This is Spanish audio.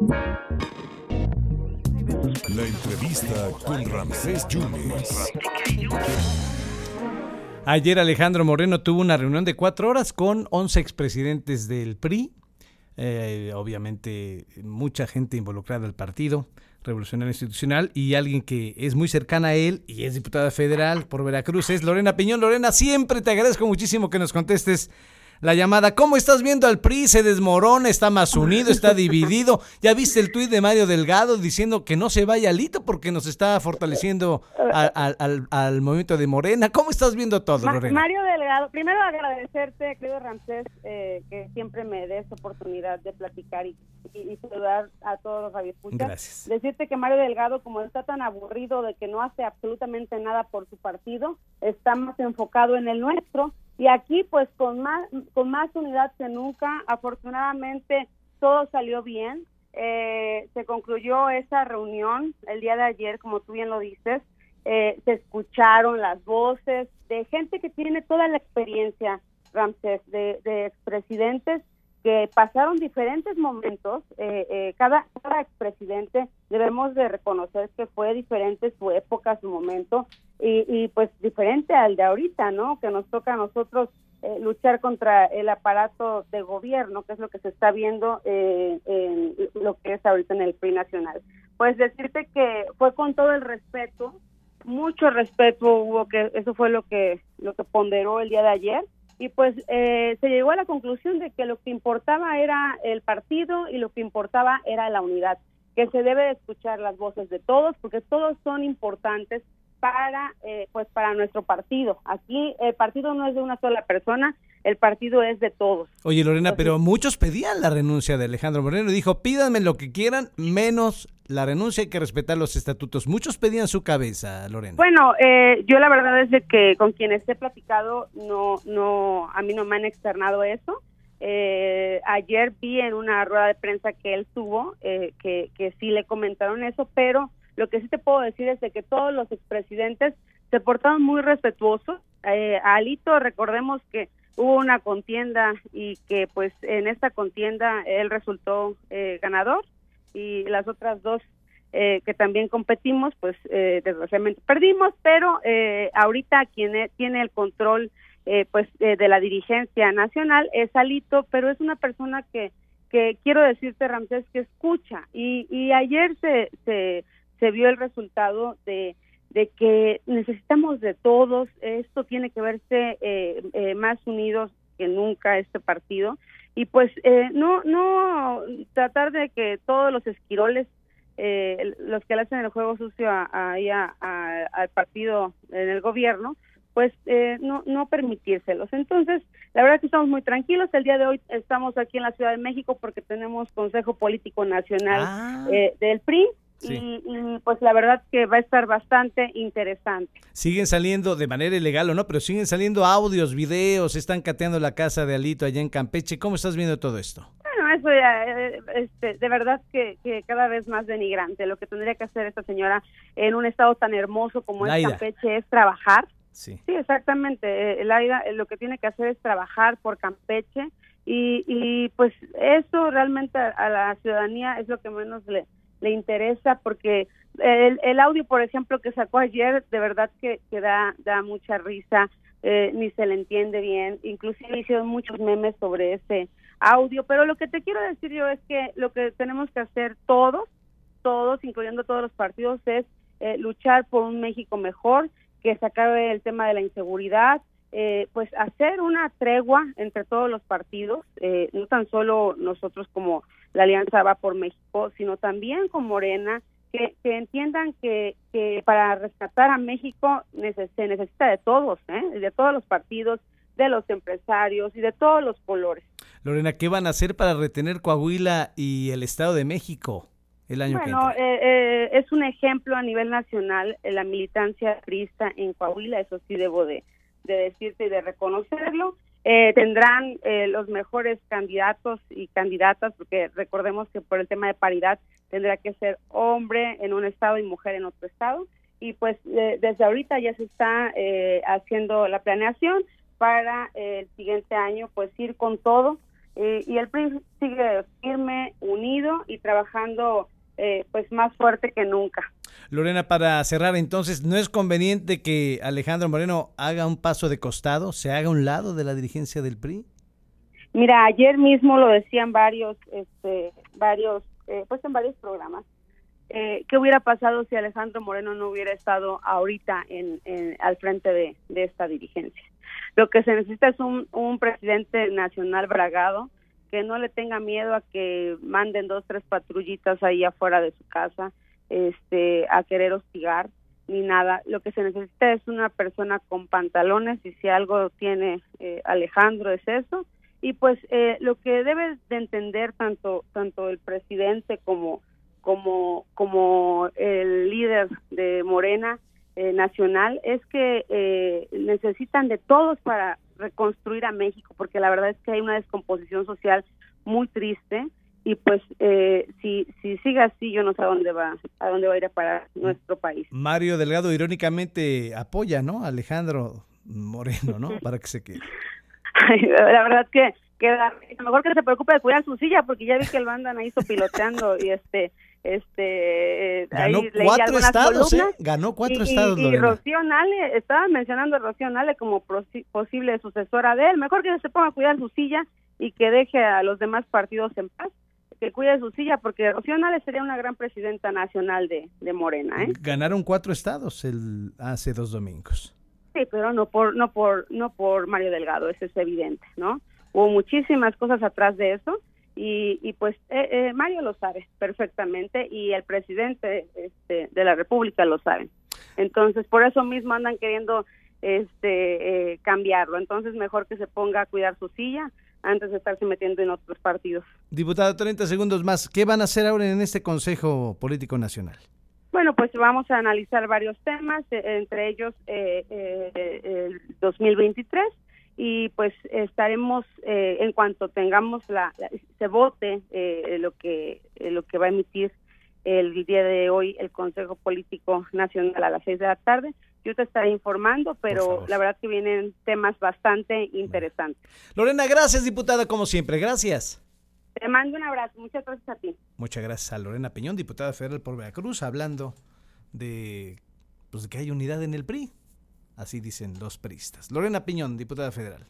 La entrevista con Ramsés Yunes. Ayer Alejandro Moreno tuvo una reunión de cuatro horas con 11 expresidentes del PRI, eh, obviamente mucha gente involucrada al partido revolucionario institucional y alguien que es muy cercana a él y es diputada federal por Veracruz es Lorena Piñón. Lorena, siempre te agradezco muchísimo que nos contestes la llamada. ¿Cómo estás viendo al PRI? Se desmorona, está más unido, está dividido. Ya viste el tuit de Mario Delgado diciendo que no se vaya Alito porque nos está fortaleciendo al, movimiento de Morena. ¿Cómo estás viendo todo, Lorena? Mario Delgado, primero agradecerte, querido Ramsés, eh, que siempre me des oportunidad de platicar y, saludar a todos los radioescuchas. Gracias. Decirte que Mario Delgado, como está tan aburrido de que no hace absolutamente nada por su partido, está más enfocado en el nuestro y aquí pues con más con más unidad que nunca afortunadamente todo salió bien. Eh, se concluyó esa reunión el día de ayer como tú bien lo dices. Eh, se escucharon las voces de gente que tiene toda la experiencia Ramsés de, de expresidentes que pasaron diferentes momentos. Eh, eh, cada, cada expresidente debemos de reconocer que fue diferente su época, su momento, y, y pues diferente al de ahorita, ¿no? Que nos toca a nosotros eh, luchar contra el aparato de gobierno, que es lo que se está viendo en lo que es ahorita en el PRI nacional. Pues decirte que fue con todo el respeto, mucho respeto hubo, que eso fue lo que, lo que ponderó el día de ayer, y pues eh, se llegó a la conclusión de que lo que importaba era el partido y lo que importaba era la unidad, que se debe escuchar las voces de todos porque todos son importantes para eh, pues para nuestro partido. Aquí el partido no es de una sola persona, el partido es de todos. Oye Lorena, pero muchos pedían la renuncia de Alejandro Moreno. Dijo, pídanme lo que quieran, menos la renuncia, hay que respetar los estatutos. Muchos pedían su cabeza, Lorena. Bueno, eh, yo la verdad es de que con quienes he platicado, no, no, a mí no me han externado eso. Eh, ayer vi en una rueda de prensa que él tuvo, eh, que, que sí le comentaron eso, pero lo que sí te puedo decir es de que todos los expresidentes se portaron muy respetuosos. Eh, a Alito, recordemos que hubo una contienda y que pues en esta contienda él resultó eh, ganador y las otras dos eh, que también competimos, pues eh, desgraciadamente perdimos, pero eh, ahorita quien e, tiene el control eh, pues de la dirigencia nacional es Alito, pero es una persona que, que quiero decirte, Ramsés, que escucha y, y ayer se, se, se vio el resultado de de que necesitamos de todos, esto tiene que verse eh, eh, más unidos que nunca este partido. Y pues eh, no no tratar de que todos los esquiroles eh, los que le hacen el juego sucio a, a, al partido en el gobierno pues eh, no no permitírselos. Entonces la verdad es que estamos muy tranquilos. El día de hoy estamos aquí en la Ciudad de México porque tenemos Consejo Político Nacional Ah. eh, del PRI Sí. y, y, pues la verdad que va a estar bastante interesante Siguen saliendo de manera ilegal o no, pero siguen saliendo audios, videos, están cateando la casa de Alito allá en Campeche. ¿Cómo estás viendo todo esto? Bueno, eso ya, eh, este, de verdad que, que cada vez más denigrante. Lo que tendría que hacer esta señora en un estado tan hermoso como es Laida. Campeche es trabajar. Sí. Sí, exactamente. Eh, Laida eh, lo que tiene que hacer es trabajar por Campeche y, y pues eso realmente a, a la ciudadanía es lo que menos le, le interesa porque el, el audio, por ejemplo, que sacó ayer, de verdad que, que da, da mucha risa, eh, ni se le entiende bien, inclusive hicieron muchos memes sobre ese audio, pero lo que te quiero decir yo es que lo que tenemos que hacer todos, todos, incluyendo todos los partidos, es eh, luchar por un México mejor, que se acabe el tema de la inseguridad, eh, pues hacer una tregua entre todos los partidos, eh, no tan solo nosotros como la Alianza Va por México, sino también con Morena, que, que entiendan que, que para rescatar a México neces- se necesita de todos, ¿eh? de todos los partidos, de los empresarios y de todos los colores. Lorena, ¿qué van a hacer para retener Coahuila y el Estado de México el año Bueno, que eh, eh, es un ejemplo a nivel nacional eh, la militancia crista en Coahuila, eso sí debo de, de decirte y de reconocerlo. Eh, tendrán eh, los mejores candidatos y candidatas, porque recordemos que por el tema de paridad tendrá que ser hombre en un estado y mujer en otro estado. Y pues eh, desde ahorita ya se está eh, haciendo la planeación para eh, el siguiente año, pues ir con todo y el PRI sigue firme, unido y trabajando pues más fuerte que nunca. Lorena, para cerrar entonces, ¿no es conveniente que Alejandro Moreno haga un paso de costado, se haga un lado de la dirigencia del PRI? Mira, ayer mismo lo decían varios, este, varios, eh, pues en varios programas. Eh, ¿Qué hubiera pasado si Alejandro Moreno no hubiera estado ahorita en, al frente de, esta dirigencia? Lo que se necesita es un, un presidente nacional bragado que no le tenga miedo a que manden dos, tres patrullitas ahí afuera de su casa, este, a querer hostigar ni nada. Lo que se necesita es una persona con pantalones y si algo tiene eh, Alejandro es eso. Y pues eh, lo que debe de entender tanto tanto el presidente como como como el líder de Morena eh, nacional es que necesitan de todos para reconstruir a México, porque la verdad es que hay una descomposición social muy triste y pues eh, si si sigue así yo no sé a dónde va a dónde va a ir a parar nuestro país. Mario Delgado irónicamente apoya no Alejandro Moreno no para que se quede. La verdad que que mejor que se preocupe de cuidar su silla porque ya vi que el andan ahí piloteando y este este ganó cuatro estados ¿eh? ganó cuatro estados y, Rocío Nale estaba mencionando a Rocío Nale como posible sucesora de él. Mejor que se ponga a cuidar su silla y que deje a los demás partidos en paz que cuide su silla, porque Rocío sería una gran presidenta nacional de, de Morena. ¿eh? Ganaron cuatro estados el, hace dos domingos. Sí, pero no por, no por, no por Mario Delgado, eso es evidente, ¿no? Hubo muchísimas cosas atrás de eso y, y pues eh, eh, Mario lo sabe perfectamente y el presidente este, de la República lo sabe. Entonces, por eso mismo andan queriendo este eh, cambiarlo. Entonces, mejor que se ponga a cuidar su silla antes de estarse metiendo en otros partidos. Diputado, 30 segundos más. ¿Qué van a hacer ahora en este Consejo Político Nacional? Bueno, pues vamos a analizar varios temas, eh, entre ellos eh, eh, el 2023 y pues estaremos en cuanto tengamos la, se vote lo que lo que va a emitir el día de hoy el Consejo Político Nacional a las seis de la tarde. Yo te estaré informando, pero la verdad que vienen temas bastante interesantes. Lorena, gracias, diputada, como siempre. Gracias. Te mando un abrazo. Muchas gracias a ti. Muchas gracias a Lorena Peñón, diputada federal por Veracruz, hablando de, pues, de que hay unidad en el PRI. Así dicen los priistas. Lorena Piñón, diputada federal.